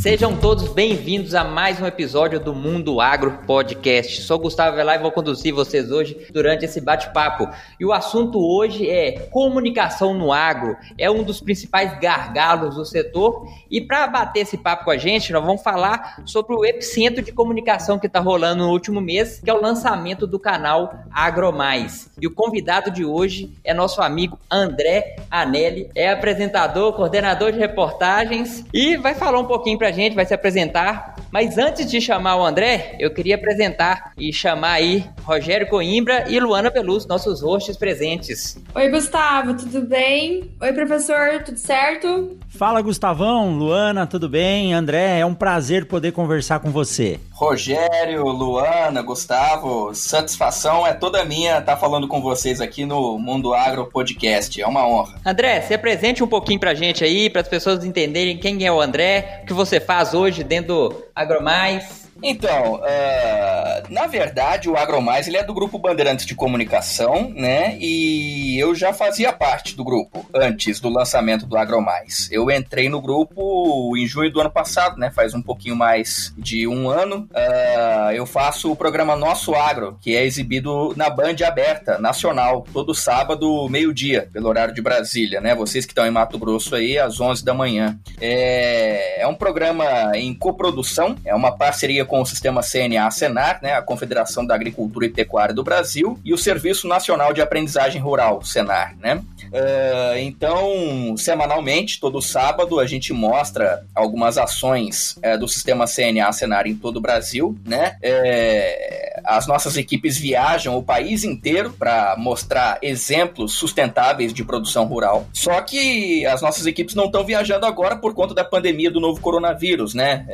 Sejam todos bem-vindos a mais um episódio do Mundo Agro Podcast. Sou Gustavo Velar e vou conduzir vocês hoje durante esse bate-papo. E o assunto hoje é comunicação no agro. É um dos principais gargalos do setor. E para bater esse papo com a gente, nós vamos falar sobre o epicentro de comunicação que está rolando no último mês, que é o lançamento do canal AgroMais. E o convidado de hoje é nosso amigo André Anelli, é apresentador, coordenador de reportagens e vai falar um pouquinho para a gente, vai se apresentar. Mas antes de chamar o André, eu queria apresentar e chamar aí Rogério Coimbra e Luana Pelus, nossos hosts presentes. Oi, Gustavo, tudo bem? Oi, professor, tudo certo? Fala, Gustavão, Luana, tudo bem? André, é um prazer poder conversar com você. Rogério, Luana, Gustavo, satisfação é toda minha estar falando com vocês aqui no Mundo Agro Podcast. É uma honra. André, se apresente um pouquinho pra gente aí, para as pessoas entenderem quem é o André, o que você faz hoje dentro do AgroMais. Então, uh, na verdade, o AgroMais ele é do grupo Bandeirantes de Comunicação, né? E eu já fazia parte do grupo antes do lançamento do AgroMais. Eu entrei no grupo em junho do ano passado, né? Faz um pouquinho mais de um ano. Uh, eu faço o programa Nosso Agro, que é exibido na Band aberta, nacional, todo sábado, meio-dia, pelo horário de Brasília, né? Vocês que estão em Mato Grosso aí, às 11 da manhã. É, é um programa em coprodução, é uma parceria com o sistema CNA-Senar, né, a Confederação da Agricultura e Pecuária do Brasil, e o Serviço Nacional de Aprendizagem Rural, Senar, né? Uh, então, semanalmente, todo sábado, a gente mostra algumas ações uh, do sistema CNA Senar em todo o Brasil, né? Uh, as nossas equipes viajam o país inteiro para mostrar exemplos sustentáveis de produção rural. Só que as nossas equipes não estão viajando agora por conta da pandemia do novo coronavírus, né?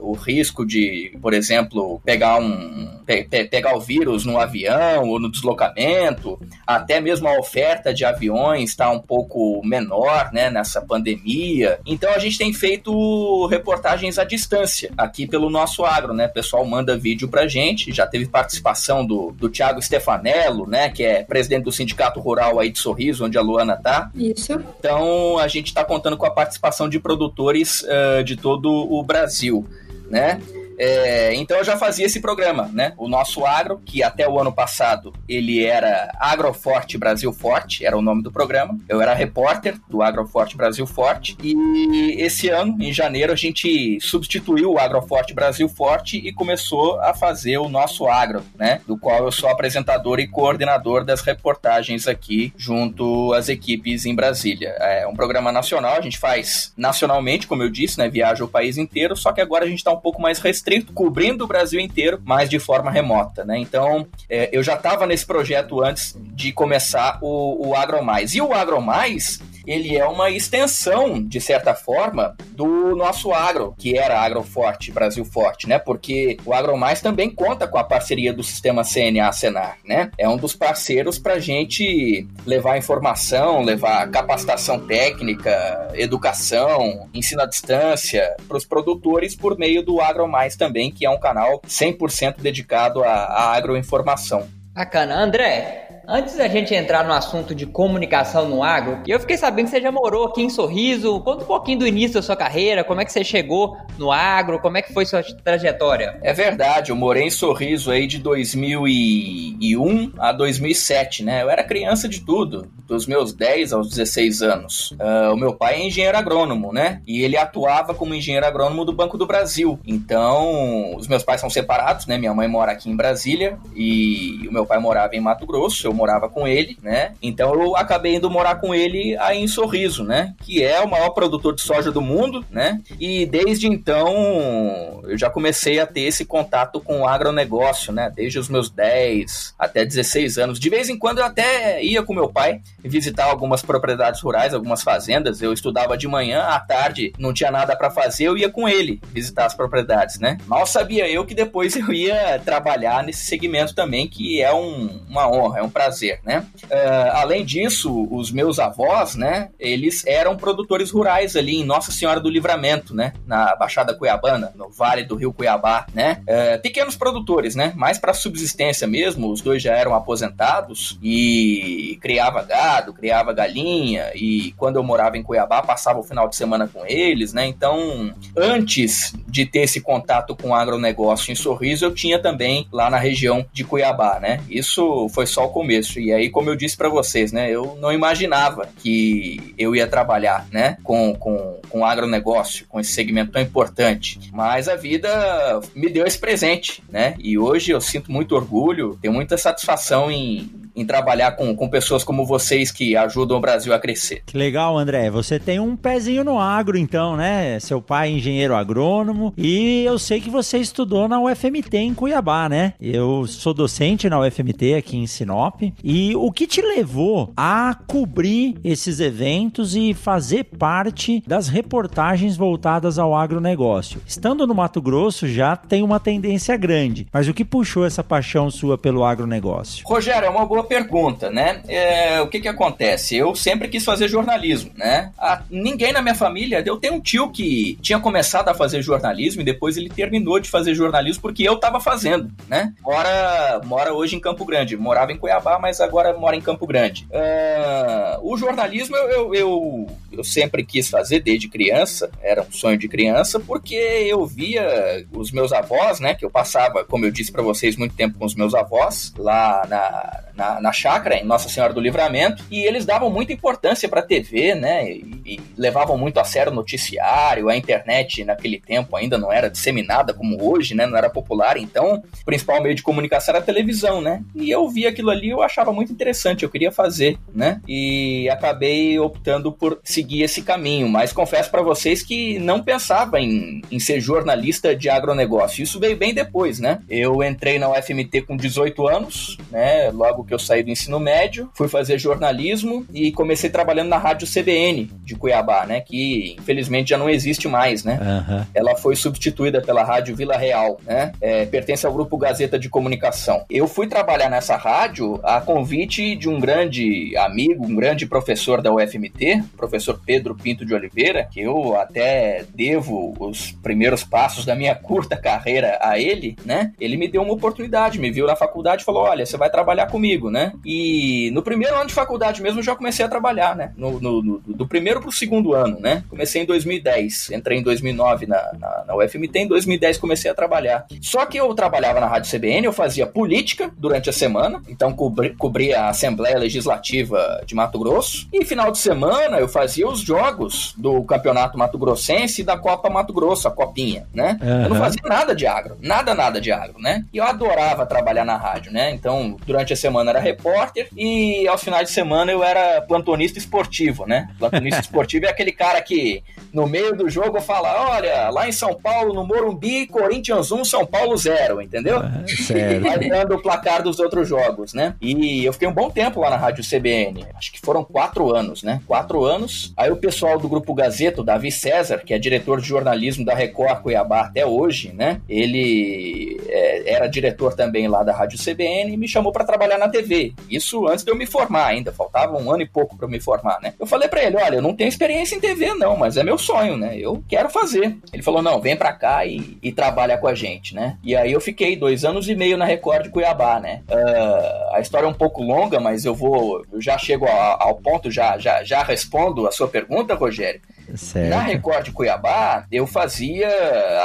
O risco de, por exemplo, pegar um pe pegar o vírus no avião ou no deslocamento, até mesmo a oferta de aviões está um pouco menor, né, nessa pandemia. Então a gente tem feito reportagens à distância aqui pelo nosso agro, né? O pessoal manda vídeo pra gente, já teve participação do, do Thiago Stefanello, né, que é presidente do Sindicato Rural aí de Sorriso, onde a Luana tá. Isso. Então a gente está contando com a participação de produtores uh, de todo o Brasil, né? É, então eu já fazia esse programa, né? O nosso agro, que até o ano passado ele era Agroforte Brasil Forte, era o nome do programa. Eu era repórter do Agroforte Brasil Forte. E esse ano, em janeiro, a gente substituiu o Agroforte Brasil Forte e começou a fazer o nosso agro, né? Do qual eu sou apresentador e coordenador das reportagens aqui junto às equipes em Brasília. É um programa nacional, a gente faz nacionalmente, como eu disse, né? Viaja o país inteiro, só que agora a gente está um pouco mais restrito cobrindo o Brasil inteiro, mas de forma remota, né? Então, é, eu já estava nesse projeto antes de começar o, o AgroMais. E o AgroMais, ele é uma extensão, de certa forma, do nosso agro, que era Agroforte, Brasil Forte, né? Porque o AgroMais também conta com a parceria do sistema CNA-Senar, né? É um dos parceiros para gente levar informação, levar capacitação técnica, educação, ensino à distância para os produtores por meio do AgroMais também, que é um canal 100% dedicado à, à agroinformação. Bacana. André, Antes da gente entrar no assunto de comunicação no agro, eu fiquei sabendo que você já morou aqui em Sorriso. Conta um pouquinho do início da sua carreira, como é que você chegou no agro, como é que foi sua trajetória? É verdade, eu morei em Sorriso aí de 2001 a 2007, né? Eu era criança de tudo, dos meus 10 aos 16 anos. Uh, o meu pai é engenheiro agrônomo, né? E ele atuava como engenheiro agrônomo do Banco do Brasil. Então, os meus pais são separados, né? Minha mãe mora aqui em Brasília e o meu pai morava em Mato Grosso. Eu morava com ele, né? Então eu acabei indo morar com ele aí em Sorriso, né? Que é o maior produtor de soja do mundo, né? E desde então eu já comecei a ter esse contato com o agronegócio, né? Desde os meus 10 até 16 anos. De vez em quando eu até ia com meu pai visitar algumas propriedades rurais, algumas fazendas. Eu estudava de manhã, à tarde não tinha nada para fazer, eu ia com ele visitar as propriedades, né? Mal sabia eu que depois eu ia trabalhar nesse segmento também, que é um, uma honra, é um prazer prazer, né? Uh, além disso, os meus avós, né, eles eram produtores rurais ali em Nossa Senhora do Livramento, né, na Baixada Cuiabana, no Vale do Rio Cuiabá, né? Uh, pequenos produtores, né? Mais para subsistência mesmo, os dois já eram aposentados e criava gado, criava galinha e quando eu morava em Cuiabá, passava o final de semana com eles, né? Então, antes de ter esse contato com o agronegócio em Sorriso, eu tinha também lá na região de Cuiabá, né? Isso foi só o começo. E aí, como eu disse para vocês, né? Eu não imaginava que eu ia trabalhar, né? Com, com, com agronegócio, com esse segmento tão importante. Mas a vida me deu esse presente, né? E hoje eu sinto muito orgulho, tenho muita satisfação em em trabalhar com, com pessoas como vocês que ajudam o Brasil a crescer. Que legal, André. Você tem um pezinho no agro, então, né? Seu pai é engenheiro agrônomo e eu sei que você estudou na UFMT em Cuiabá, né? Eu sou docente na UFMT aqui em Sinop. E o que te levou a cobrir esses eventos e fazer parte das reportagens voltadas ao agronegócio? Estando no Mato Grosso já tem uma tendência grande, mas o que puxou essa paixão sua pelo agronegócio? Rogério, é uma boa pergunta, né? É, o que que acontece? Eu sempre quis fazer jornalismo, né? A, ninguém na minha família, eu tenho um tio que tinha começado a fazer jornalismo e depois ele terminou de fazer jornalismo porque eu estava fazendo, né? Mora, mora hoje em Campo Grande, morava em Cuiabá, mas agora mora em Campo Grande. Uh, o jornalismo eu, eu, eu, eu sempre quis fazer desde criança, era um sonho de criança, porque eu via os meus avós, né? Que eu passava, como eu disse para vocês, muito tempo com os meus avós lá na, na na, chácara, em Nossa Senhora do Livramento, e eles davam muita importância para a TV, né? E, e, levavam muito a sério o noticiário, a internet naquele tempo ainda não era disseminada como hoje, né? Não era popular, então o principal meio de comunicação era a televisão, né? E eu vi aquilo ali, eu achava muito interessante, eu queria fazer, né? E acabei optando por seguir esse caminho, mas confesso para vocês que não pensava em, em ser jornalista de agronegócio. Isso veio bem depois, né? Eu entrei na UFMT com 18 anos, né? Logo que eu saí do ensino médio, fui fazer jornalismo e comecei trabalhando na rádio CBN de Cuiabá, né? Que infelizmente já não existe mais, né? Uhum. Ela foi substituída pela rádio Vila Real, né? É, pertence ao grupo Gazeta de Comunicação. Eu fui trabalhar nessa rádio a convite de um grande amigo, um grande professor da UFMT, professor Pedro Pinto de Oliveira, que eu até devo os primeiros passos da minha curta carreira a ele, né? Ele me deu uma oportunidade, me viu na faculdade e falou: olha, você vai trabalhar comigo, né? né? E no primeiro ano de faculdade mesmo eu já comecei a trabalhar, né? No, no, no do primeiro pro segundo ano, né? Comecei em 2010, entrei em 2009 na, na, na UFMT, em 2010 comecei a trabalhar. Só que eu trabalhava na Rádio CBN, eu fazia política durante a semana, então cobri, cobria a Assembleia Legislativa de Mato Grosso, e final de semana eu fazia os jogos do Campeonato Mato Grossense e da Copa Mato Grosso, a Copinha, né? Uhum. Eu não fazia nada de agro, nada, nada de agro, né? E eu adorava trabalhar na rádio, né? Então, durante a semana era repórter e aos finais de semana eu era plantonista esportivo, né? Plantonista esportivo é aquele cara que no meio do jogo fala, olha, lá em São Paulo, no Morumbi, Corinthians 1, São Paulo 0, entendeu? Ah, certo. Vai dando o placar dos outros jogos, né? E eu fiquei um bom tempo lá na Rádio CBN, acho que foram quatro anos, né? Quatro anos. Aí o pessoal do Grupo Gazeta, o Davi César, que é diretor de jornalismo da Record Cuiabá até hoje, né? Ele é, era diretor também lá da Rádio CBN e me chamou para trabalhar na TV. Isso antes de eu me formar ainda, faltava um ano e pouco para eu me formar, né? Eu falei para ele, olha, eu não tenho experiência em TV não, mas é meu sonho, né? Eu quero fazer. Ele falou, não, vem para cá e, e, trabalha com a gente, né? E aí eu fiquei dois anos e meio na Record de Cuiabá, né? Uh, a história é um pouco longa, mas eu vou, eu já chego ao, ao ponto, já, já, já respondo a sua pergunta, Rogério. Certo. Na Record de Cuiabá, eu fazia,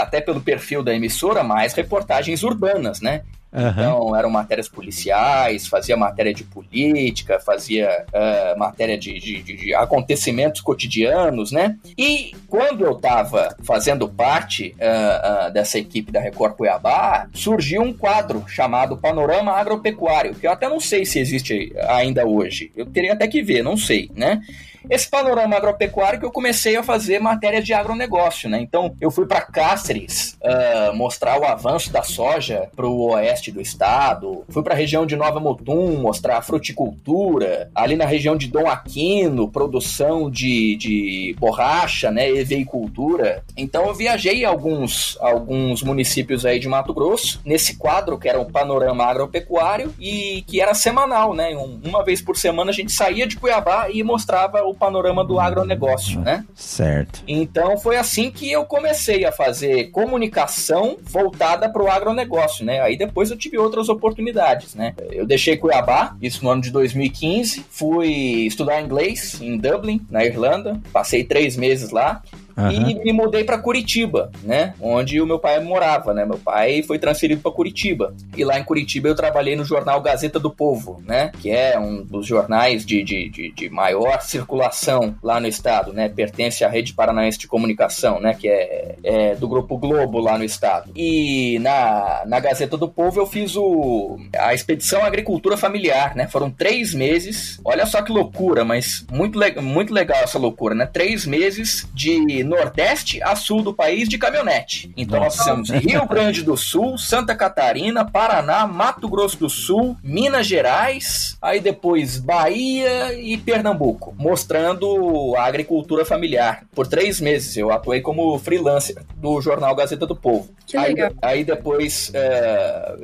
até pelo perfil da emissora, mais reportagens urbanas, né? Uhum. Então, eram matérias policiais, fazia matéria de política, fazia uh, matéria de, de, de, acontecimentos cotidianos, né? E quando eu estava fazendo parte uh, uh, dessa equipe da Record Cuiabá, surgiu um quadro chamado Panorama Agropecuário, que eu até não sei se existe ainda hoje. Eu teria até que ver, não sei, né? Esse panorama agropecuário que eu comecei a fazer matéria de agronegócio, né? Então, eu fui para Cáceres uh, mostrar o avanço da soja para o oeste do estado, fui para a região de Nova Mutum mostrar a fruticultura, ali na região de Dom Aquino, produção de, de borracha, né, e veicultura. Então, eu viajei alguns, alguns municípios aí de Mato Grosso, nesse quadro que era o Panorama Agropecuário e que era semanal, né? Um, uma vez por semana a gente saía de Cuiabá e mostrava o panorama do agronegócio, né? Certo. Então foi assim que eu comecei a fazer comunicação voltada para o agronegócio, né? Aí depois eu tive outras oportunidades, né? Eu deixei Cuiabá, isso no ano de 2015, fui estudar inglês em Dublin, na Irlanda, passei três meses lá. Uhum. E me mudei para Curitiba, né? Onde o meu pai morava, né? Meu pai foi transferido para Curitiba. E lá em Curitiba eu trabalhei no jornal Gazeta do Povo, né? Que é um dos jornais de, de, de, de maior circulação lá no estado, né? Pertence à Rede Paranaense de Comunicação, né? Que é, é, do Grupo Globo lá no estado. E na, na Gazeta do Povo eu fiz o, a expedição Agricultura Familiar, né? Foram três meses. Olha só que loucura, mas muito, le muito legal essa loucura, né? Três meses de nordeste a sul do país de caminhonete. Então nós temos Rio Grande do Sul, Santa Catarina, Paraná, Mato Grosso do Sul, Minas Gerais, aí depois Bahia e Pernambuco, mostrando a agricultura familiar. Por três meses eu atuei como freelancer do jornal Gazeta do Povo. Que legal. Aí, aí depois é,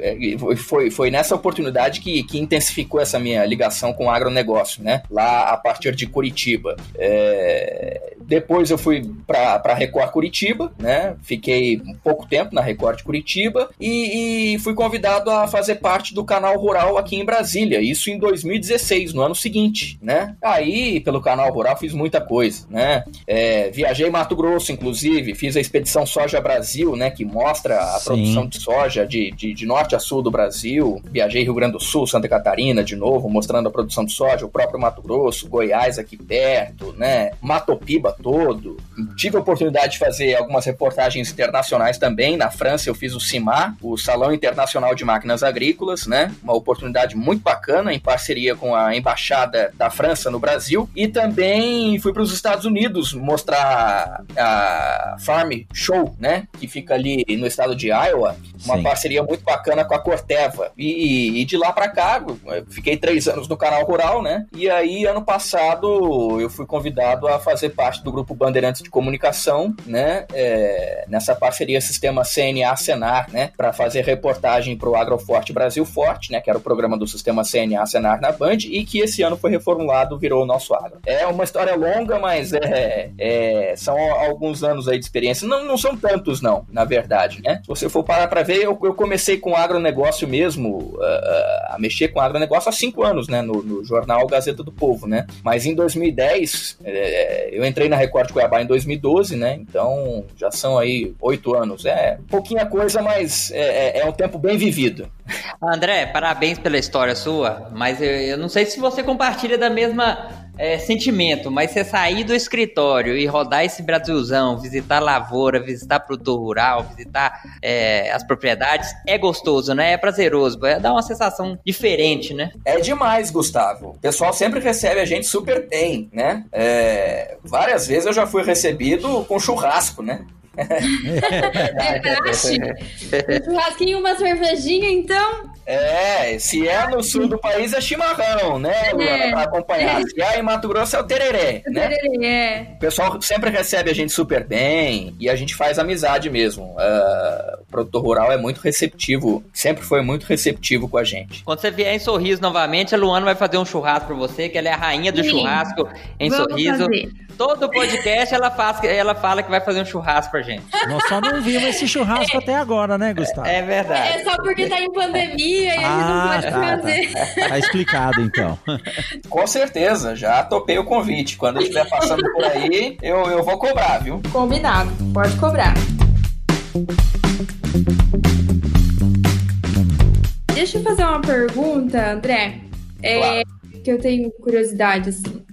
foi, foi nessa oportunidade que, que intensificou essa minha ligação com o agronegócio, né? Lá a partir de Curitiba. É, depois eu fui para Record Curitiba, né? Fiquei um pouco tempo na Record Curitiba e, e, fui convidado a fazer parte do canal Rural aqui em Brasília. Isso em 2016, no ano seguinte, né? Aí, pelo canal Rural, fiz muita coisa, né? É, viajei Mato Grosso, inclusive, fiz a expedição Soja Brasil, né? Que mostra a Sim. produção de soja de, de, de norte a sul do Brasil. Viajei Rio Grande do Sul, Santa Catarina, de novo, mostrando a produção de soja, o próprio Mato Grosso, Goiás aqui perto, né? Matopiba todo tive a oportunidade de fazer algumas reportagens internacionais também. Na França eu fiz o CIMA, o Salão Internacional de Máquinas Agrícolas, né? Uma oportunidade muito bacana em parceria com a Embaixada da França no Brasil. E também fui para os Estados Unidos mostrar a Farm Show, né? Que fica ali no estado de Iowa. Uma Sim. parceria muito bacana com a Corteva. E, e de lá para cá, fiquei três anos no canal Rural, né? E aí, ano passado, eu fui convidado a fazer parte do grupo Bandeirantes de Comunicação, né? É, nessa parceria Sistema CNA-Senar, né? Para fazer reportagem para o Agroforte Brasil Forte, né? Que era o programa do Sistema CNA-Senar na Band e que esse ano foi reformulado, virou o nosso agro. É uma história longa, mas é, é, são alguns anos aí de experiência. Não, não são tantos, não, na verdade, né? Se você for parar para ver, eu, eu comecei com agronegócio mesmo, uh, a mexer com agronegócio há cinco anos, né? No, no jornal Gazeta do Povo, né? Mas em 2010, é, eu entrei na Record Cuiabá em 2012, né? Então já são aí oito anos. É pouquinha coisa, mas é, é, é um tempo bem vivido. André, parabéns pela história sua, mas eu, eu não sei se você compartilha da mesma é, sentimento, mas você sair do escritório e rodar esse Brasilzão, visitar lavoura, visitar produtor rural, visitar é, as propriedades, é gostoso, né? É prazeroso, é dá uma sensação diferente, né? É demais, Gustavo. O pessoal sempre recebe a gente super bem, né? É, várias vezes eu já fui recebido com churrasco, né? É praxe. Um churrasquinho e uma cervejinha, então. É, se é no sul do país é chimarrão, né, Luana, é. pra acompanhar. Se é em Mato Grosso é o tereré, o né? Tereré, é. O pessoal sempre recebe a gente super bem e a gente faz amizade mesmo. Uh, o produtor rural é muito receptivo, sempre foi muito receptivo com a gente. Quando você vier em Sorriso novamente, a Luana vai fazer um churrasco pra você, que ela é a rainha do Sim. churrasco em Vamos Sorriso. Fazer. Todo podcast ela, faz, ela fala que vai fazer um churrasco pra gente. Nós só não vimos esse churrasco é. até agora, né, Gustavo? É, é verdade. É só porque tá em pandemia e ah, a gente não ah, pode tá, fazer. Tá. tá explicado, então. Com certeza, já topei o convite. Quando eu estiver passando por aí, eu, eu vou cobrar, viu? Combinado, pode cobrar. Deixa eu fazer uma pergunta, André. É, claro. Que eu tenho curiosidade, assim.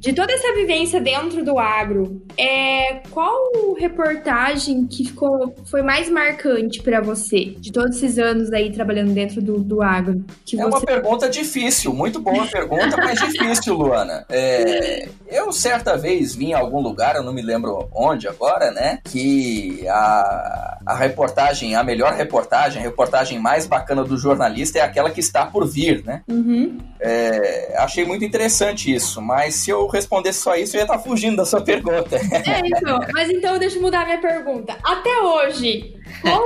De toda essa vivência dentro do agro, é, qual reportagem que ficou, foi mais marcante para você? De todos esses anos aí trabalhando dentro do, do agro? é você... uma pergunta difícil, muito boa pergunta, mas difícil, Luana. É, eu certa vez vi em algum lugar, eu não me lembro onde agora, né? Que a, a reportagem, a melhor reportagem, a reportagem mais bacana do jornalista é aquela que está por vir, né? Uhum. É, achei muito interessante isso, mas se eu respondesse só isso, eu ia estar fugindo da sua pergunta. É, então, mas então deixa eu mudar minha pergunta. Até hoje, qual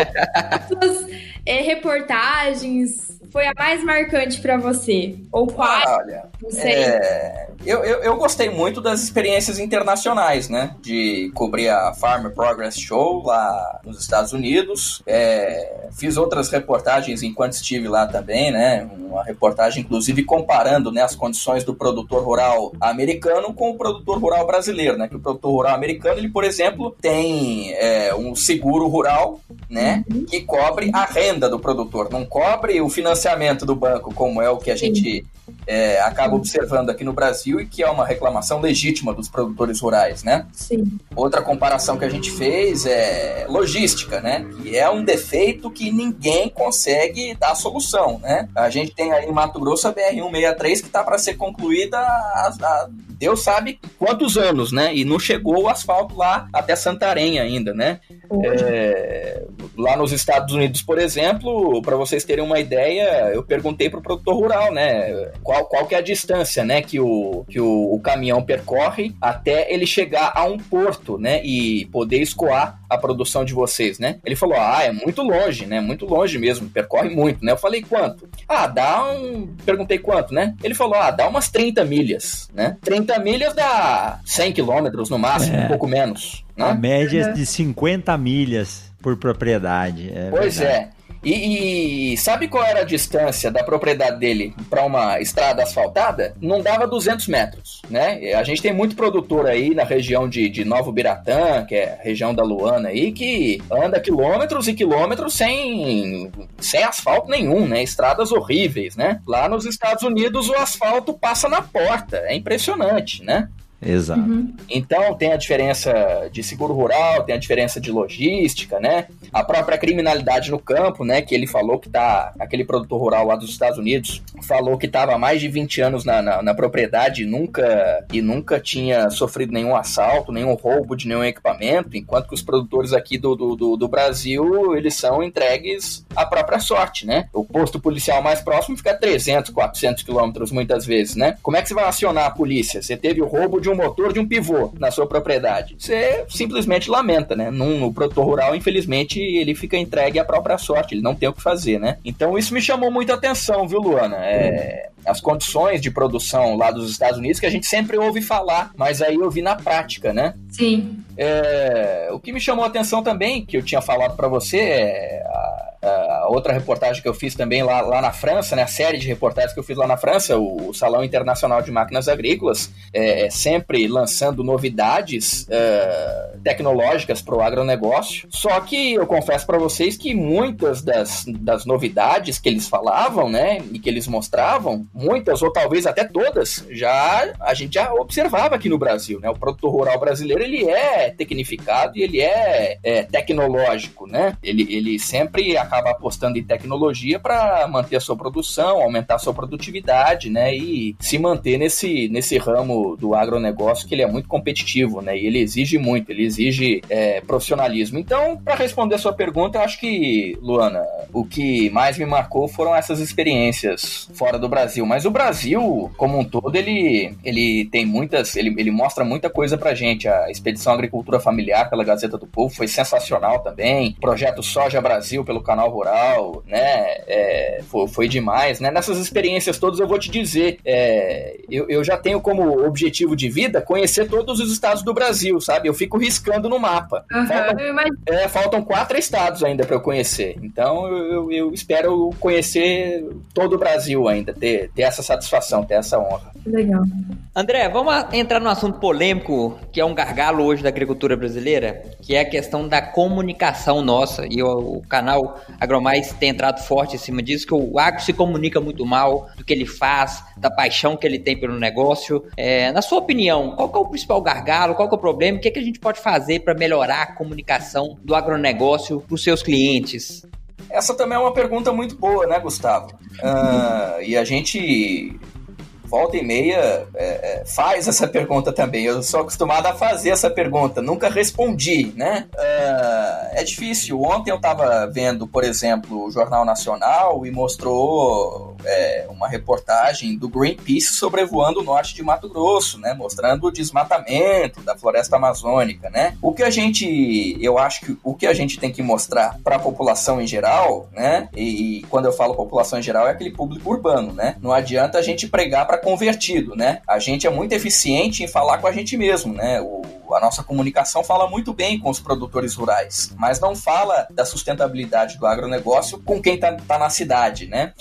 suas é, reportagens foi a mais marcante para você? Ou qual? Ah, olha, não sei. É, eu, eu, eu, gostei muito das experiências internacionais, né? De cobrir a Farmer Progress Show lá nos Estados Unidos. É, fiz outras reportagens enquanto estive lá também, né? Uma reportagem, inclusive, comparando né, as condições do produtor rural americano com o produtor rural brasileiro, né? Que o produtor rural americano, ele, por exemplo, tem é, um seguro rural, né? Uhum. Que cobre a renda do produtor, não cobre o financiamento financiamento do banco, como é o que a gente é, acaba observando aqui no Brasil e que é uma reclamação legítima dos produtores rurais, né? Sim. Outra comparação que a gente fez é logística, né? Que é um defeito que ninguém consegue dar solução, né? A gente tem aí em Mato Grosso a BR-163 que está para ser concluída há, Deus sabe quantos anos, né? E não chegou o asfalto lá até Santarém ainda, né? É, lá nos Estados Unidos, por exemplo, para vocês terem uma ideia, eu perguntei para o produtor rural, né? Qual, qual que é a distância, né? Que, o, que o, o caminhão percorre até ele chegar a um porto, né? E poder escoar a produção de vocês, né? Ele falou, ah, é muito longe, né? Muito longe mesmo, percorre muito, né? Eu falei, quanto? Ah, dá um... Perguntei quanto, né? Ele falou, ah, dá umas 30 milhas, né? 30 milhas dá 100 quilômetros no máximo, é. um pouco menos. Né? A média é de 50 milhas por propriedade. É pois verdade. é. E, e, sabe qual era a distância da propriedade dele para uma estrada asfaltada? Não dava 200 metros, né? A gente tem muito produtor aí na região de, de Novo Biratã, que é a região da Luana aí, que anda quilômetros e quilômetros sem, sem asfalto nenhum, né? Estradas horríveis, né? Lá nos Estados Unidos o asfalto passa na porta, é impressionante, né? Exato. Uhum. Então tem a diferença de seguro rural, tem a diferença de logística, né? A própria criminalidade no campo, né? Que ele falou que tá. Aquele produtor rural lá dos Estados Unidos falou que estava há mais de 20 anos na, na, na, propriedade e nunca, e nunca tinha sofrido nenhum assalto, nenhum roubo de nenhum equipamento, enquanto que os produtores aqui do, do, do, do Brasil, eles são entregues à própria sorte, né? O posto policial mais próximo fica a 300, 400 quilômetros muitas vezes, né? Como é que você vai acionar a polícia? Você teve o roubo de um motor de um pivô na sua propriedade. Você simplesmente lamenta, né? Num, no produtor rural, infelizmente, ele fica entregue à própria sorte, ele não tem o que fazer, né? Então isso me chamou muita atenção, viu, Luana? É, as condições de produção lá dos Estados Unidos que a gente sempre ouve falar, mas aí eu vi na prática, né? Sim. É, o que me chamou a atenção também, que eu tinha falado para você, é a, a outra reportagem que eu fiz também lá, lá na França, né, a série de reportagens que eu fiz lá na França, o, o Salão Internacional de Máquinas Agrícolas, é, é sempre lançando novidades é, tecnológicas para o agronegócio. Só que eu confesso para vocês que muitas das, das novidades que eles falavam, né, e que eles mostravam, muitas ou talvez até todas, já a gente já observava aqui no Brasil, né? O produtor rural brasileiro ele é tecnificado e ele é, é tecnológico, né? Ele, ele sempre acaba apostando em tecnologia para manter a sua produção, aumentar a sua produtividade, né? E se manter nesse, nesse ramo do agronegócio que ele é muito competitivo, né? E ele exige muito, ele exige é, profissionalismo. Então, para responder a sua pergunta, eu acho que, Luana, o que mais me marcou foram essas experiências fora do Brasil. Mas o Brasil, como um todo, ele, ele tem muitas, ele, ele mostra muita coisa pra gente. A Expedição Agricultura Familiar pela Gazeta do Povo foi sensacional também. Projeto Soja Brasil pelo canal rural, né? É, foi, foi, demais, né? Nessas experiências todas eu vou te dizer, é, eu, eu já tenho como objetivo de vida conhecer todos os estados do Brasil, sabe? Eu fico ris piscando no mapa. Uhum, faltam, é, faltam quatro estados ainda para eu conhecer. Então eu, eu, espero conhecer todo o Brasil ainda, ter, ter essa satisfação, ter essa honra. Legal. André, vamos entrar no assunto polêmico, que é um gargalo hoje da agricultura brasileira, que é a questão da comunicação nossa. E o, o canal Agromais tem entrado forte em cima disso, que o agro se comunica muito mal do que ele faz, da paixão que ele tem pelo negócio. É, na sua opinião, qual é o principal gargalo, qual é o problema, o que, é que a gente pode fazer para melhorar a comunicação do agronegócio para os seus clientes? Essa também é uma pergunta muito boa, né, Gustavo? Uh, e a gente volta e meia é, é, faz essa pergunta também. Eu sou acostumado a fazer essa pergunta, nunca respondi, né? É, é difícil. Ontem eu estava vendo, por exemplo, o Jornal Nacional e mostrou é, uma reportagem do Greenpeace sobrevoando o norte de Mato Grosso, né? Mostrando o desmatamento da floresta amazônica, né? O que a gente, eu acho que o que a gente tem que mostrar para a população em geral, né? E, e quando eu falo população em geral é aquele público urbano, né? Não adianta a gente pregar para convertido, né? A gente é muito eficiente em falar com a gente mesmo, né? O, a nossa comunicação fala muito bem com os produtores rurais, mas não fala da sustentabilidade do agronegócio com quem está tá na cidade, né?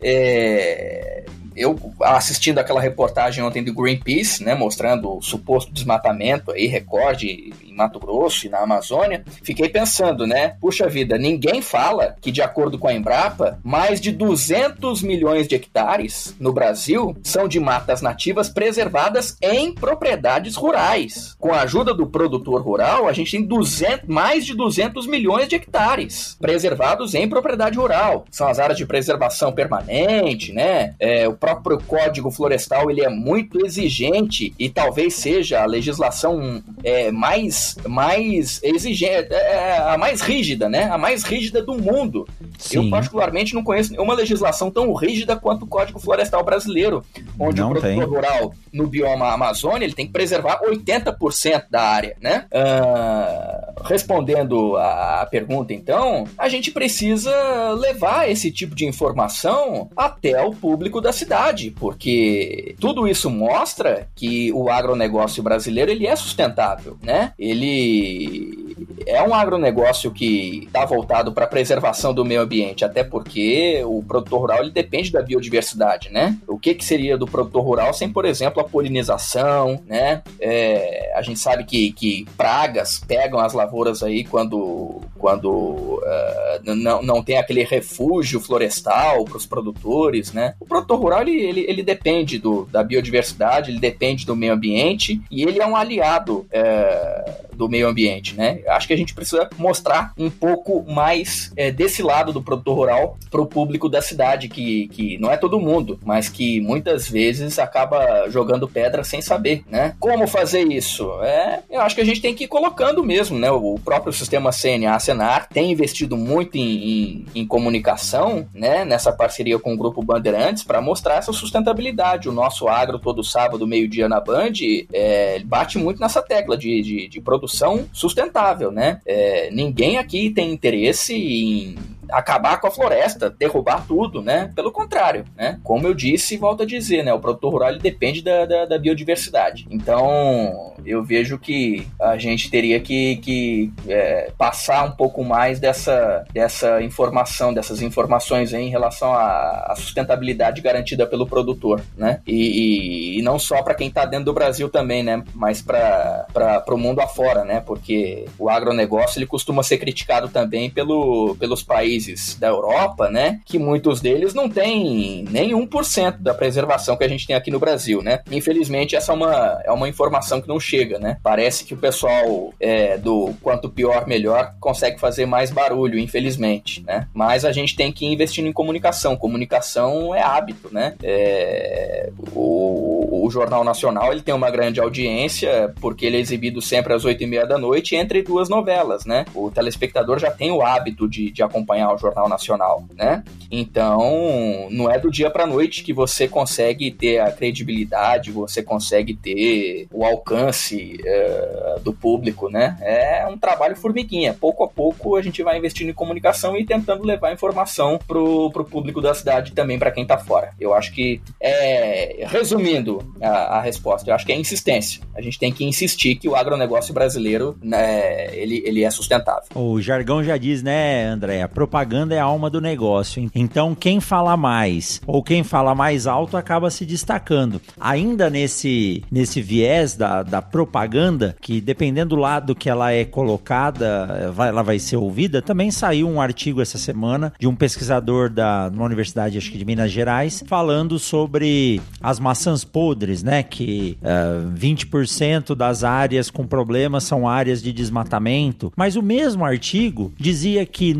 É, eu assistindo aquela reportagem ontem do Greenpeace, né, mostrando o suposto desmatamento aí, recorde em Mato Grosso e na Amazônia, fiquei pensando, né, puxa vida, ninguém fala que de acordo com a Embrapa, mais de 200 milhões de hectares no Brasil são de matas nativas preservadas em propriedades rurais. Com a ajuda do produtor rural, a gente tem 200, mais de 200 milhões de hectares preservados em propriedade rural. São as áreas de preservação permanente, né, é, o próprio Código Florestal ele é muito exigente e talvez seja a legislação é, mais, mais exigente, é, é, a mais rígida, né? A mais rígida do mundo. Sim. Eu, particularmente, não conheço nenhuma legislação tão rígida quanto o Código Florestal brasileiro, onde não o produtor tem. rural no bioma Amazônia ele tem que preservar 80% da área, né? Uh, respondendo a pergunta, então, a gente precisa levar esse tipo de informação até o público da cidade porque tudo isso mostra que o agronegócio brasileiro ele é sustentável, né? Ele é um agronegócio que está voltado para a preservação do meio ambiente, até porque o produtor rural ele depende da biodiversidade, né? O que, que seria do produtor rural sem, por exemplo, a polinização, né? É, a gente sabe que, que pragas pegam as lavouras aí quando, quando uh, não, não tem aquele refúgio florestal para os produtores, né? O produtor rural ele, ele, ele depende do, da biodiversidade, ele depende do meio ambiente e ele é um aliado é, do meio ambiente, né? Acho que a gente precisa mostrar um pouco mais é, desse lado do produtor rural para o público da cidade, que, que não é todo mundo, mas que muitas vezes acaba jogando pedra sem saber, né? Como fazer isso? É, eu acho que a gente tem que ir colocando mesmo, né? O próprio sistema CNA, Senar, tem investido muito em, em, em comunicação, né? Nessa parceria com o Grupo Bandeirantes para mostrar essa sustentabilidade. O nosso agro todo sábado, meio-dia na Band, é, bate muito nessa tecla de, de, de produção sustentável, né? É, ninguém aqui tem interesse em acabar com a floresta, derrubar tudo, né? Pelo contrário, né? Como eu disse e volto a dizer, né? O produtor rural ele depende da, da, da, biodiversidade. Então, eu vejo que a gente teria que, que é, passar um pouco mais dessa, dessa informação, dessas informações em relação à, à sustentabilidade garantida pelo produtor, né? E, e, e não só para quem está dentro do Brasil também, né? Mas para o mundo afora, né? Porque o agronegócio ele costuma ser criticado também pelo, pelos países países da Europa, né, que muitos deles não têm nem 1% da preservação que a gente tem aqui no Brasil, né? Infelizmente, essa é uma, é uma informação que não chega, né? Parece que o pessoal é, do quanto pior, melhor consegue fazer mais barulho, infelizmente, né? Mas a gente tem que ir investindo em comunicação. Comunicação é hábito, né? É, o, o Jornal Nacional ele tem uma grande audiência porque ele é exibido sempre às oito e meia da noite entre duas novelas, né? O telespectador já tem o hábito de, de acompanhar o Jornal Nacional, né? Então, não é do dia para noite que você consegue ter a credibilidade, você consegue ter o alcance uh, do público, né? É um trabalho formiguinha. Pouco a pouco a gente vai investindo em comunicação e tentando levar informação pro, pro público da cidade também para quem tá fora. Eu acho que, é, resumindo, a, a, resposta. Eu acho que é insistência. A gente tem que insistir que o agronegócio brasileiro né, ele, ele é sustentável. O jargão já diz, né, André? A propaganda é a alma do negócio. Então, quem fala mais ou quem fala mais alto acaba se destacando. Ainda nesse, nesse viés da, da propaganda, que dependendo do lado que ela é colocada, vai, ela vai ser ouvida, também saiu um artigo essa semana de um pesquisador da uma universidade, acho que de Minas Gerais, falando sobre as maçãs podres, né? Que uh, eh, 20% das áreas com problemas são áreas de desmatamento. Mas o mesmo artigo dizia que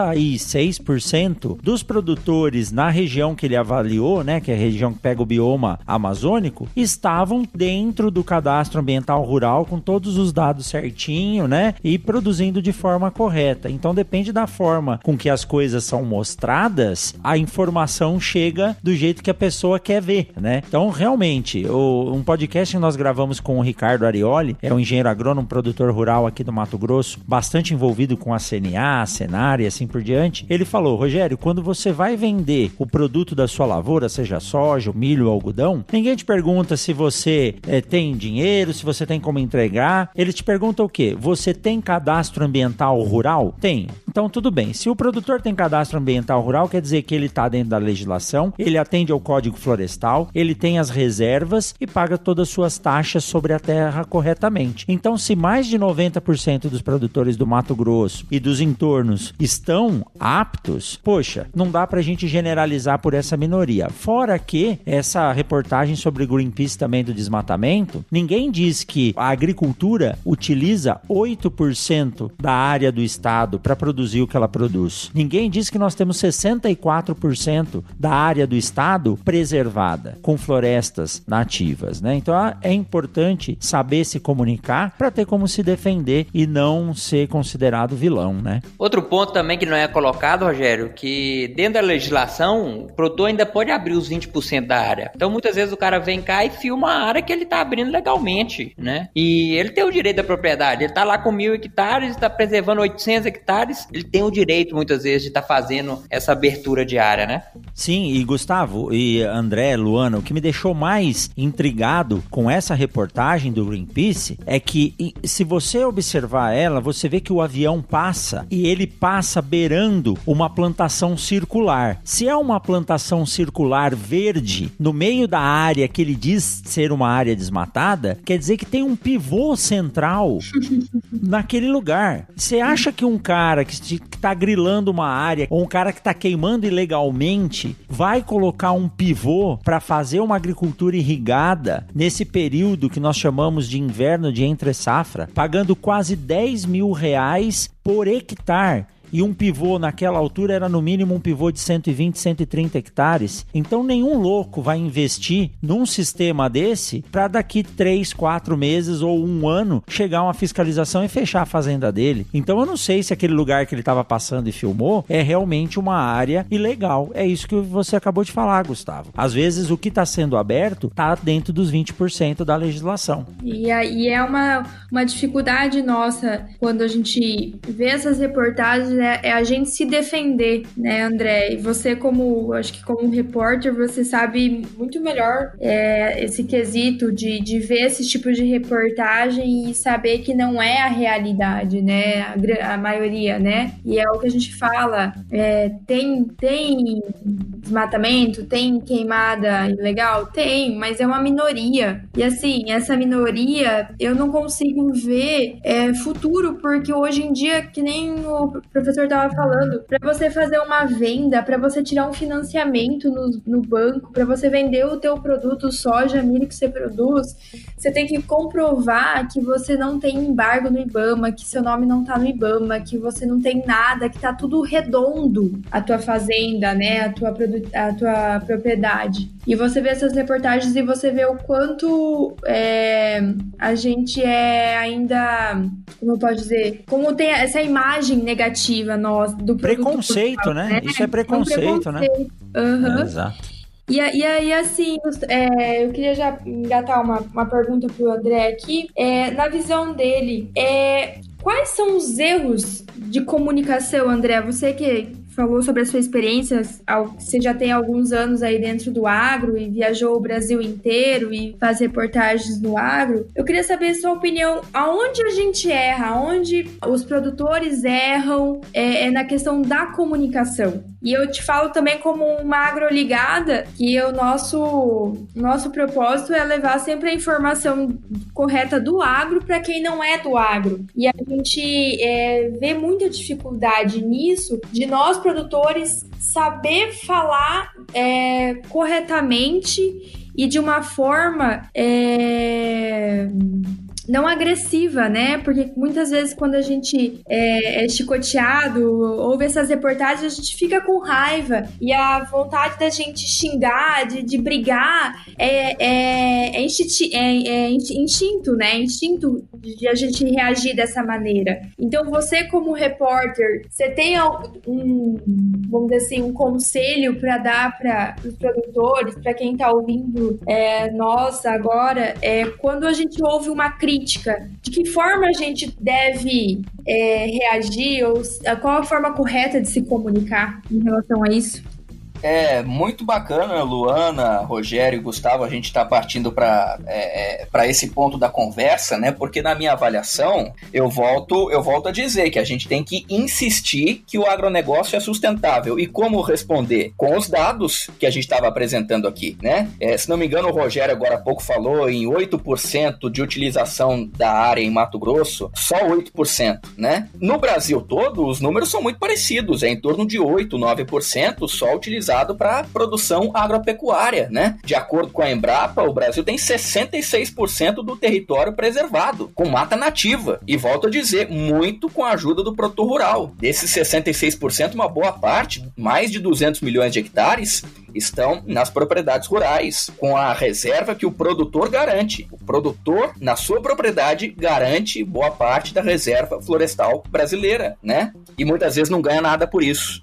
96% dos produtores na região que ele avaliou, né? Que é a região que pega o bioma amazônico, estavam dentro do cadastro ambiental rural com todos os dados certinho, né? E produzindo de forma correta. Então depende da forma com que as coisas são mostradas, a informação chega do jeito que a pessoa quer ver, né? Então, realmente, o, um podcast que nós gravamos com o Ricardo Arioli, é um engenheiro agrônomo, produtor rural aqui do Mato Grosso, bastante envolvido com a CNA, a e assim por diante. Ele falou: Rogério, quando você vai vender o produto da sua lavoura, seja soja, milho algodão, ninguém te pergunta se você é, tem dinheiro, se você tem como entregar. Ele te pergunta o quê? Você tem cadastro ambiental rural? Tem. Então, tudo bem. Se o produtor tem cadastro ambiental rural, quer dizer que ele está dentro da legislação, ele atende ao Código Florestal, ele tem as reservas e paga todas as suas taxas sobre a terra corretamente. Então, se mais de 90% dos produtores do Mato Grosso e dos entornos estão aptos, poxa, não dá para a gente generalizar por essa minoria. Fora que essa reportagem sobre Greenpeace também do desmatamento, ninguém diz que a agricultura utiliza 8% da área do estado para produzir o que ela produz. Ninguém diz que nós temos 64% da área do estado preservada com florestas nativas, né? Então é importante saber se comunicar para ter como se defender e não ser considerado vilão, né? Outro ponto também que não é colocado, Rogério, que dentro da legislação, o produtor ainda pode abrir os 20% da área. Então muitas vezes o cara vem cá e filma a área que ele está abrindo legalmente, né? E ele tem o direito da propriedade. Ele está lá com mil hectares, está preservando 800 hectares, ele tem o direito muitas vezes de estar tá fazendo essa abertura de área, né? Sim, e Gustavo e André, Luana, o que me deixou mais intrigado com essa reportagem do Greenpeace é que se você observar ela, você vê que o avião passa e ele passa beirando uma plantação circular. Se é uma plantação circular verde no meio da área que ele diz ser uma área desmatada, quer dizer que tem um pivô central naquele lugar. Você acha que um cara que está grilando uma área ou um cara que está queimando ilegalmente vai colocar um pivô para fazer uma agricultura irrigada nesse período que nós chamamos de inverno de entre safra, pagando quase 10 mil reais por hectare e um pivô naquela altura era no mínimo um pivô de 120, 130 hectares. Então nenhum louco vai investir num sistema desse para daqui 3, 4 meses ou um ano chegar uma fiscalização e fechar a fazenda dele. Então eu não sei se aquele lugar que ele estava passando e filmou é realmente uma área ilegal. É isso que você acabou de falar, Gustavo. Às vezes o que está sendo aberto está dentro dos 20% da legislação. E aí é uma, uma dificuldade nossa quando a gente vê essas reportagens é, é, a gente se defender, né, André? E você, como, acho que como repórter, você sabe muito melhor é, esse quesito de, de ver esse tipo de reportagem e saber que não é a realidade, né? A, a maioria, né? E é o que a gente fala. É, tem, tem desmatamento, tem queimada ilegal? Tem, mas é uma minoria. E assim, essa minoria, eu não consigo ver é, futuro, porque hoje em dia, que nem o professor professor estava falando, para você fazer uma venda, para você tirar um financiamento no, no banco, para você vender o teu produto soja, milho que você produz, você tem que comprovar que você não tem embargo no IBAMA, que seu nome não tá no IBAMA, que você não tem nada, que tá tudo redondo a tua fazenda, né, a tua, a tua propriedade. E você vê essas reportagens e você vê o quanto é, a gente é ainda, como eu posso dizer, como tem essa imagem negativa perspectiva nossa do preconceito, né? né? Isso é preconceito, é um preconceito. né? Uhum. É, exato. E, e aí, assim, é, eu queria já engatar uma, uma pergunta pro André aqui. É, na visão dele, é, quais são os erros de comunicação, André? Você que falou sobre a sua experiência, você já tem alguns anos aí dentro do agro e viajou o Brasil inteiro e faz reportagens no agro. Eu queria saber sua opinião, aonde a gente erra, aonde os produtores erram é, é na questão da comunicação. E eu te falo também como uma agroligada, que o nosso, nosso propósito é levar sempre a informação correta do agro para quem não é do agro. E a gente é, vê muita dificuldade nisso de nós produtores saber falar é, corretamente e de uma forma é, não agressiva, né? Porque muitas vezes quando a gente é, é chicoteado, ouve essas reportagens, a gente fica com raiva e a vontade da gente xingar, de, de brigar, é, é, é, instinto, é, é instinto, né? Instinto de a gente reagir dessa maneira. Então você como repórter, você tem um, vamos dizer assim, um conselho para dar para os produtores, para quem está ouvindo é, nós agora, é quando a gente ouve uma crítica crítica, de que forma a gente deve é, reagir ou qual a forma correta de se comunicar em relação a isso? É muito bacana, Luana, Rogério e Gustavo, a gente está partindo para é, é esse ponto da conversa, né? Porque na minha avaliação, eu volto, eu volto a dizer que a gente tem que insistir que o agronegócio é sustentável. E como responder? Com os dados que a gente estava apresentando aqui, né? É, se não me engano, o Rogério agora há pouco falou em 8% de utilização da área em Mato Grosso, só 8%, né? No Brasil todo, os números são muito parecidos, é em torno de 8, 9% só utilizado utilizado para produção agropecuária, né? De acordo com a Embrapa, o Brasil tem 66% do território preservado, com mata nativa. E volto a dizer, muito com a ajuda do produtor rural. Desses 66%, uma boa parte, mais de 200 milhões de hectares, estão nas propriedades rurais, com a reserva que o produtor garante. O produtor, na sua propriedade, garante boa parte da reserva florestal brasileira, né? E muitas vezes não ganha nada por isso.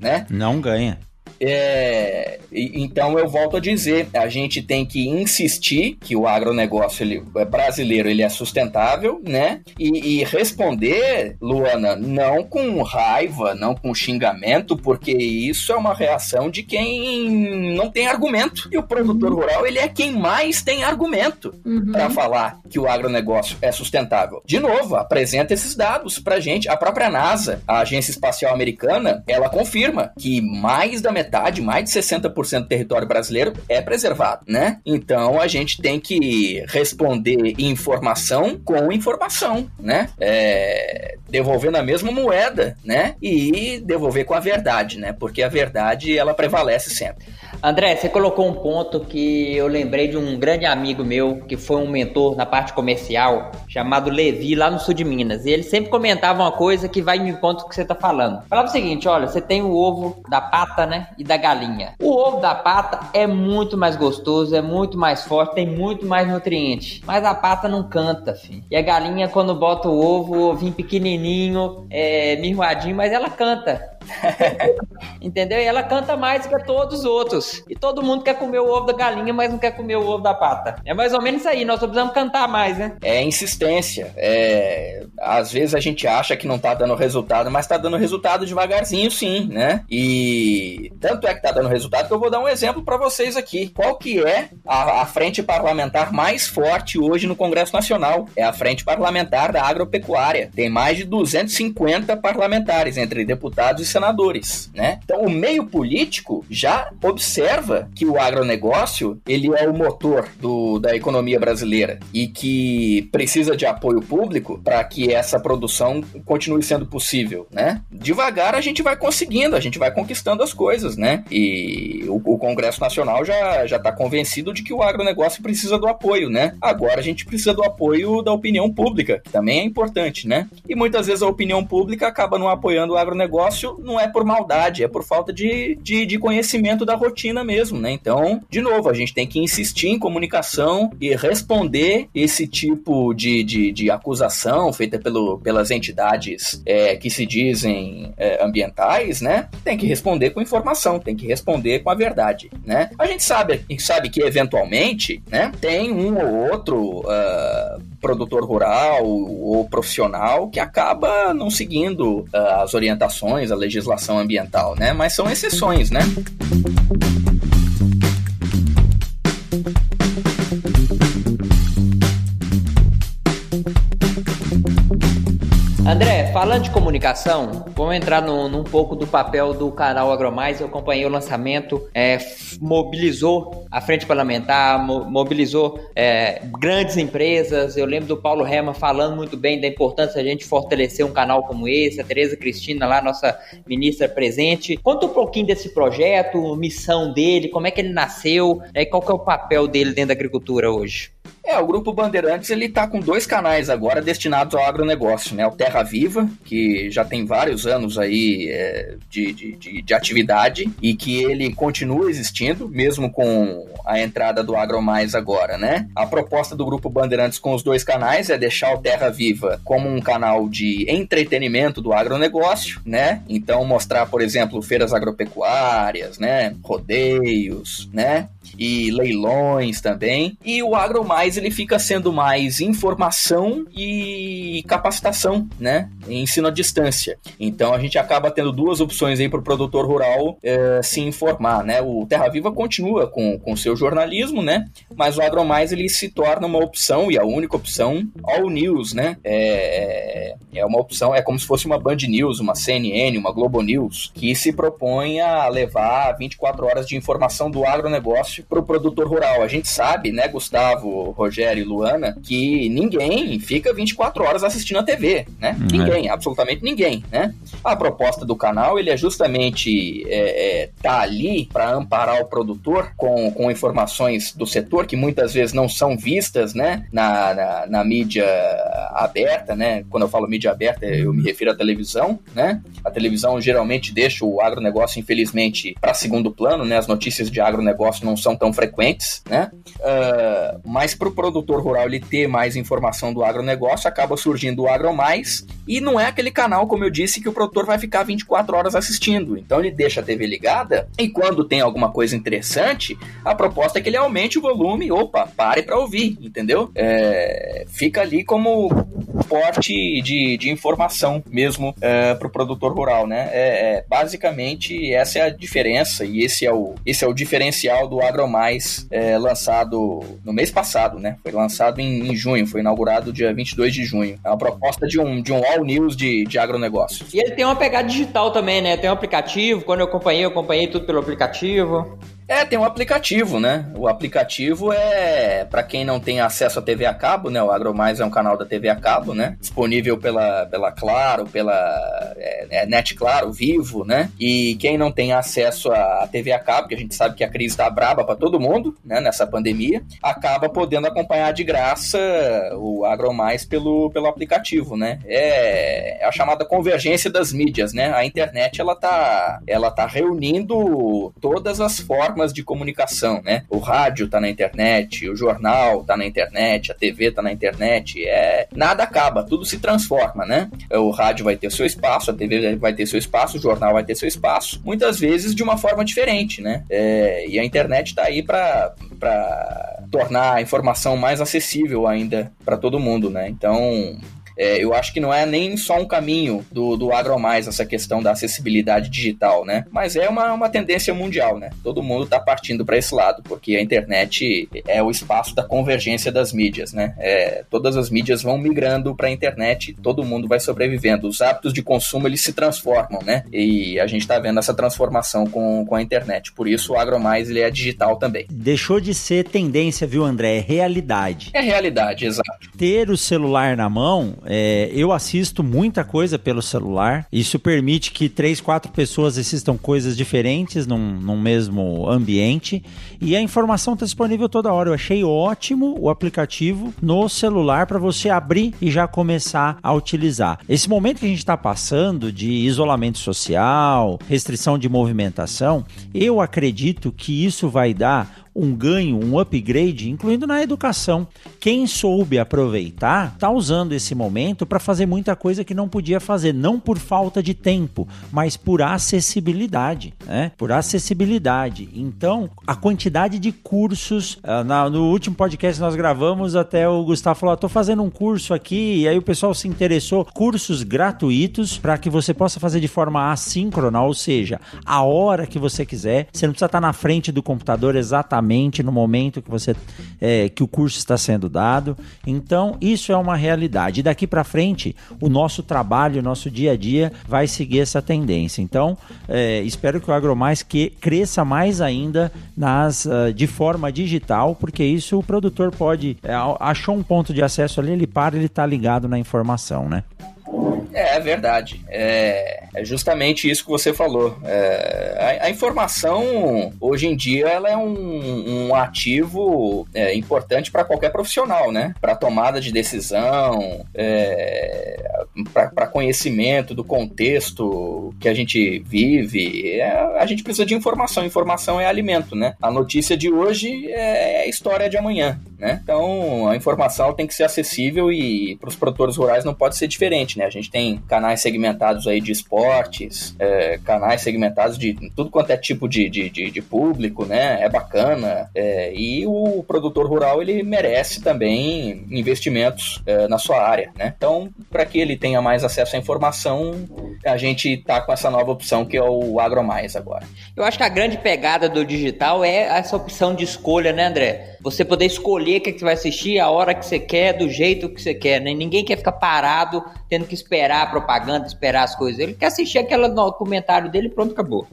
Né? Não ganha. É, então eu volto a dizer, a gente tem que insistir que o agronegócio ele, é brasileiro ele é sustentável, né? E, e, responder, Luana, não com raiva, não com xingamento, porque isso é uma reação de quem não tem argumento. E o produtor rural ele é quem mais tem argumento uhum. para falar que o agronegócio é sustentável. De novo, apresenta esses dados para gente. A própria NASA, a Agência Espacial Americana, ela confirma que mais da metade metade, mais de 60% do território brasileiro é preservado, né? Então a gente tem que responder informação com informação, né? É, devolvendo a mesma moeda, né? E devolver com a verdade, né? Porque a verdade ela prevalece sempre. André, você colocou um ponto que eu lembrei de um grande amigo meu que foi um mentor na parte comercial, chamado Levi, lá no sul de Minas. E ele sempre comentava uma coisa que vai no ponto que você está falando. Falava o seguinte: olha, você tem o ovo da pata, né? E da galinha. O ovo da pata é muito mais gostoso, é muito mais forte, tem muito mais nutriente. Mas a pata não canta, filho. E a galinha, quando bota o ovo, o ovinho pequenininho, é, mirroadinho, mas ela canta. Entendeu? E ela canta mais que todos os outros. E todo mundo quer comer o ovo da galinha, mas não quer comer o ovo da pata. É mais ou menos isso aí, nós precisamos cantar mais, né? É insistência. É... Às vezes a gente acha que não tá dando resultado, mas tá dando resultado devagarzinho sim, né? E tanto é que tá dando resultado que eu vou dar um exemplo para vocês aqui. Qual que é a, a frente parlamentar mais forte hoje no Congresso Nacional? É a frente parlamentar da agropecuária. Tem mais de 250 parlamentares entre deputados e senadores, né? Então o meio político já observa que o agronegócio ele é o motor do, da economia brasileira e que precisa de apoio público para que essa produção continue sendo possível, né? Devagar a gente vai conseguindo, a gente vai conquistando as coisas, né? E o, o Congresso Nacional já já está convencido de que o agronegócio precisa do apoio, né? Agora a gente precisa do apoio da opinião pública, que também é importante, né? E muitas vezes a opinião pública acaba não apoiando o agronegócio não é por maldade, é por falta de, de, de, conhecimento da rotina mesmo, né? Então, de novo, a gente tem que insistir em comunicação e responder esse tipo de, de, de acusação feita pelo, pelas entidades é, que se dizem é, ambientais, né? Tem que responder com informação, tem que responder com a verdade, né? A gente sabe, sabe que eventualmente, né? Tem um ou outro uh, produtor rural ou profissional que acaba não seguindo uh, as orientações, a legislação ambiental, né? Mas são exceções, né? André, falando de comunicação, vamos entrar no, num pouco do papel do canal Agromais. Eu acompanhei o lançamento, é, mobilizou a frente parlamentar, mo mobilizou é, grandes empresas. Eu lembro do Paulo Rema falando muito bem da importância de a gente fortalecer um canal como esse, a Tereza Cristina lá, nossa ministra presente. Conta um pouquinho desse projeto, missão dele, como é que ele nasceu né, e qual que é o papel dele dentro da agricultura hoje. É, o Grupo Bandeirantes ele tá com dois canais agora destinados ao agronegócio, né? O Terra Viva, que já tem vários anos aí é, de, de, de, de, atividade e que ele continua existindo, mesmo com a entrada do AgroMais agora, né? A proposta do Grupo Bandeirantes com os dois canais é deixar o Terra Viva como um canal de entretenimento do agronegócio, né? Então mostrar, por exemplo, feiras agropecuárias, né? Rodeios, né? E leilões também. E o Agro Mais ele fica sendo mais informação e capacitação, né? Ensino à distância. Então a gente acaba tendo duas opções aí para o produtor rural é, se informar, né? O Terra Viva continua com o seu jornalismo, né? Mas o Agro Mais ele se torna uma opção e a única opção All News, né? É, é uma opção, é como se fosse uma Band News, uma CNN, uma Globo News, que se propõe a levar 24 horas de informação do agronegócio para o produtor rural. A gente sabe, né, Gustavo, Rogério e Luana, que ninguém fica 24 horas assistindo a TV, né? Hum, ninguém, absolutamente ninguém, né? A proposta do canal, ele é justamente é, é, tá ali para amparar o produtor com, com informações do setor que muitas vezes não são vistas, né, na, na, na mídia aberta, né? Quando eu falo mídia aberta, eu me refiro à televisão, né? A televisão geralmente deixa o agronegócio, infelizmente, para segundo plano, né? As notícias de agronegócio não são tão frequentes, né? Uh, mas para o produtor rural ele ter mais informação do agronegócio, acaba surgindo o Agro Mais, e não é aquele canal, como eu disse, que o produtor vai ficar 24 horas assistindo. Então ele deixa a TV ligada, e quando tem alguma coisa interessante, a proposta é que ele aumente o volume, opa, pare para ouvir, entendeu? É, fica ali como porte de, de informação mesmo é, para o produtor rural, né? É, é, basicamente essa é a diferença e esse é o, esse é o diferencial do Agro mais é, lançado no mês passado, né? Foi lançado em, em, junho, foi inaugurado dia 22 de junho. É uma proposta de um, de um all news de, de agronegócio. E ele tem uma pegada digital também, né? Tem um aplicativo, quando eu acompanhei, eu acompanhei tudo pelo aplicativo. É, tem um aplicativo, né? O aplicativo é para quem não tem acesso à TV a cabo, né? O AgroMais é um canal da TV a cabo, né? Disponível pela, pela Claro, pela é, é, Net Claro, Vivo, né? E quem não tem acesso à TV a cabo, que a gente sabe que a crise tá braba para todo mundo, né? Nessa pandemia, acaba podendo acompanhar de graça o AgroMais pelo, pelo aplicativo, né? É, é a chamada convergência das mídias, né? A internet ela tá, ela tá reunindo todas as formas formas de comunicação, né? O rádio está na internet, o jornal está na internet, a TV está na internet, é nada acaba, tudo se transforma, né? O rádio vai ter seu espaço, a TV vai ter seu espaço, o jornal vai ter seu espaço, muitas vezes de uma forma diferente, né? É, e a internet está aí para tornar a informação mais acessível ainda para todo mundo, né? Então, é, eu acho que não é nem só um caminho do, do agromais essa questão da acessibilidade digital, né? Mas é uma, uma tendência mundial, né? Todo mundo está partindo para esse lado, porque a internet é o espaço da convergência das mídias, né? É, todas as mídias vão migrando para a internet, todo mundo vai sobrevivendo. Os hábitos de consumo eles se transformam, né? E a gente está vendo essa transformação com, com a internet. Por isso o agromais ele é digital também. Deixou de ser tendência, viu, André? É realidade. É realidade, exato. Ter o celular na mão é, eu assisto muita coisa pelo celular. Isso permite que três, quatro pessoas assistam coisas diferentes num, num mesmo ambiente. E a informação está disponível toda hora. Eu achei ótimo o aplicativo no celular para você abrir e já começar a utilizar. Esse momento que a gente está passando de isolamento social, restrição de movimentação, eu acredito que isso vai dar um ganho, um upgrade, incluindo na educação. Quem soube aproveitar está usando esse momento para fazer muita coisa que não podia fazer, não por falta de tempo, mas por acessibilidade, né? Por acessibilidade. Então, a quantidade de cursos, ah, no último podcast nós gravamos, até o Gustavo falou: estou fazendo um curso aqui, e aí o pessoal se interessou. Cursos gratuitos para que você possa fazer de forma assíncrona, ou seja, a hora que você quiser. Você não precisa estar na frente do computador exatamente no momento que você é, que o curso está sendo dado. Então, isso é uma realidade. E daqui para frente, o nosso trabalho, o nosso dia a dia vai seguir essa tendência. Então, é, espero que o AgroMais que cresça mais ainda nas, uh, de forma digital, porque isso o produtor pode. É, achou um ponto de acesso ali, ele para, ele está ligado na informação, né? É, é verdade. É, é, justamente isso que você falou. É, a, a, informação, hoje em dia, ela é um, um ativo é, importante para qualquer profissional, né? Para tomada de decisão, é, para conhecimento do contexto que a gente vive. É, a gente precisa de informação. Informação é alimento, né? A notícia de hoje é a história de amanhã, né? Então, a informação tem que ser acessível e para os produtores rurais não pode ser diferente, né? A gente tem canais segmentados aí de esportes, é, canais segmentados de tudo quanto é tipo de, de, de, de público, né? É bacana. É, e o produtor rural, ele merece também investimentos é, na sua área, né? Então, para que ele tenha mais acesso à informação, a gente tá com essa nova opção que é o AgroMais agora. Eu acho que a grande pegada do digital é essa opção de escolha, né, André? Você poder escolher o que, é que você vai assistir, a hora que você quer, do jeito que você quer, né? Ninguém quer ficar parado, tendo que esperar a propaganda, esperar as coisas. Ele quer assistir aquele documentário dele e pronto, acabou.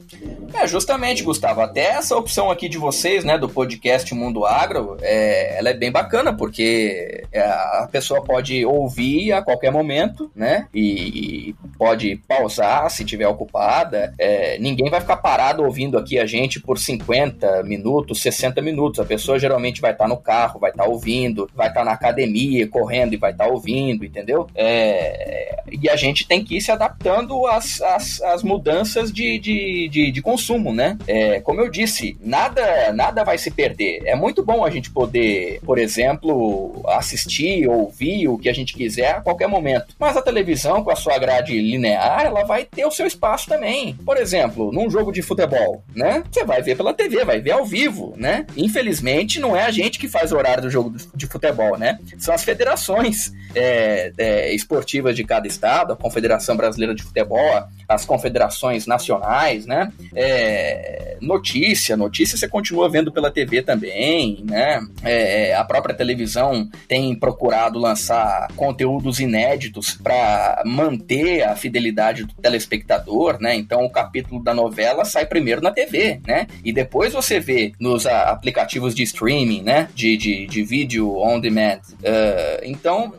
É, justamente, Gustavo. Até essa opção aqui de vocês, né, do podcast Mundo Agro, é, ela é bem bacana, porque é, a pessoa pode ouvir a qualquer momento, né? E, pode pausar se tiver ocupada. É, ninguém vai ficar parado ouvindo aqui a gente por 50 minutos, 60 minutos. A pessoa geralmente vai estar no carro, vai estar ouvindo, vai estar na academia, correndo e vai estar ouvindo, entendeu? É, e a gente tem que ir se adaptando às, às, às mudanças de, de, de, de, consumo, né? É, como eu disse, nada, nada vai se perder. É muito bom a gente poder, por exemplo, assistir, ouvir o que a gente quiser a qualquer momento. Mas a televisão, com a sua grade linear, ela vai ter o seu espaço também. Por exemplo, num jogo de futebol, né? Você vai ver pela TV, vai ver ao vivo, né? Infelizmente, não é a gente que faz o horário do jogo de futebol, né? São as federações é, é, esportivas de cada estado, a Confederação Brasileira de Futebol, as confederações nacionais, né? É, notícia, notícia você continua vendo pela TV também, né? É, a própria televisão tem procurado lançar conteúdos inéditos para manter a fidelidade do telespectador, né? Então o capítulo da novela sai primeiro na TV, né? E depois você vê nos aplicativos de streaming, né? De, de, de vídeo on demand. Uh, então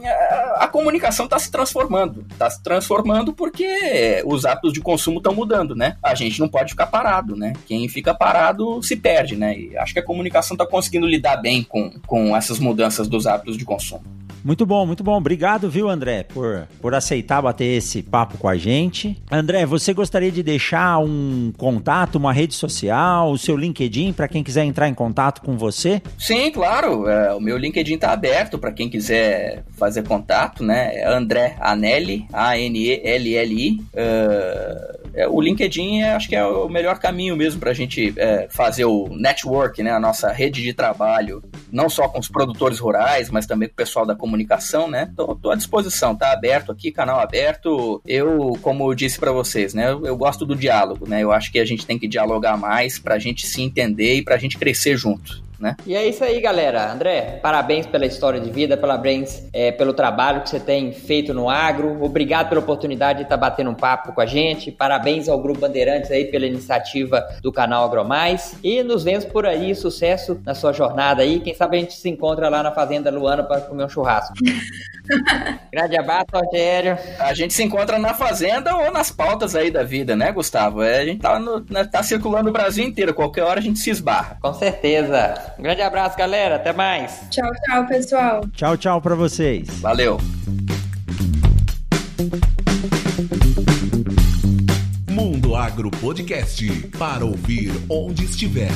a, comunicação está se transformando, está se transformando porque os hábitos de consumo estão mudando, né? A gente não pode ficar parado, né? Quem fica parado se perde, né? E acho que a comunicação está conseguindo lidar bem com, com essas mudanças dos hábitos de consumo. Muito bom, muito bom. Obrigado, viu, André, por, por aceitar bater esse papo com a gente. André, você gostaria de deixar um contato, uma rede social, o seu LinkedIn para quem quiser entrar em contato com você? Sim, claro. É, o meu LinkedIn está aberto para quem quiser fazer contato, né? É André Anelli, A-N-E-L-L-I. Uh, é, o LinkedIn é, acho que é o melhor caminho mesmo para a gente é, fazer o network, né? A nossa rede de trabalho, não só com os produtores rurais, mas também com o pessoal da comunicação, né? Tô, tô à disposição, tá aberto aqui, canal aberto. Eu, como eu disse para vocês, né? Eu, eu, gosto do diálogo, né? Eu acho que a gente tem que dialogar mais pra gente se entender e pra gente crescer junto né? E é isso aí, galera. André, parabéns pela história de vida, parabéns é, pelo trabalho que você tem feito no agro. Obrigado pela oportunidade de estar batendo um papo com a gente. Parabéns ao Grupo Bandeirantes aí pela iniciativa do canal AgroMais. E nos vemos por aí. Sucesso na sua jornada aí. Quem sabe a gente se encontra lá na Fazenda Luana para comer um churrasco. Grande abraço, Rogério. A gente se encontra na Fazenda ou nas pautas aí da vida, né, Gustavo? É, a gente tá, no, né, tá circulando o Brasil inteiro. Qualquer hora a gente se esbarra. Com certeza. Um grande abraço, galera. Até mais. Tchau, tchau, pessoal. Tchau, tchau para vocês. Valeu. Mundo Agro Podcast para ouvir onde estiver.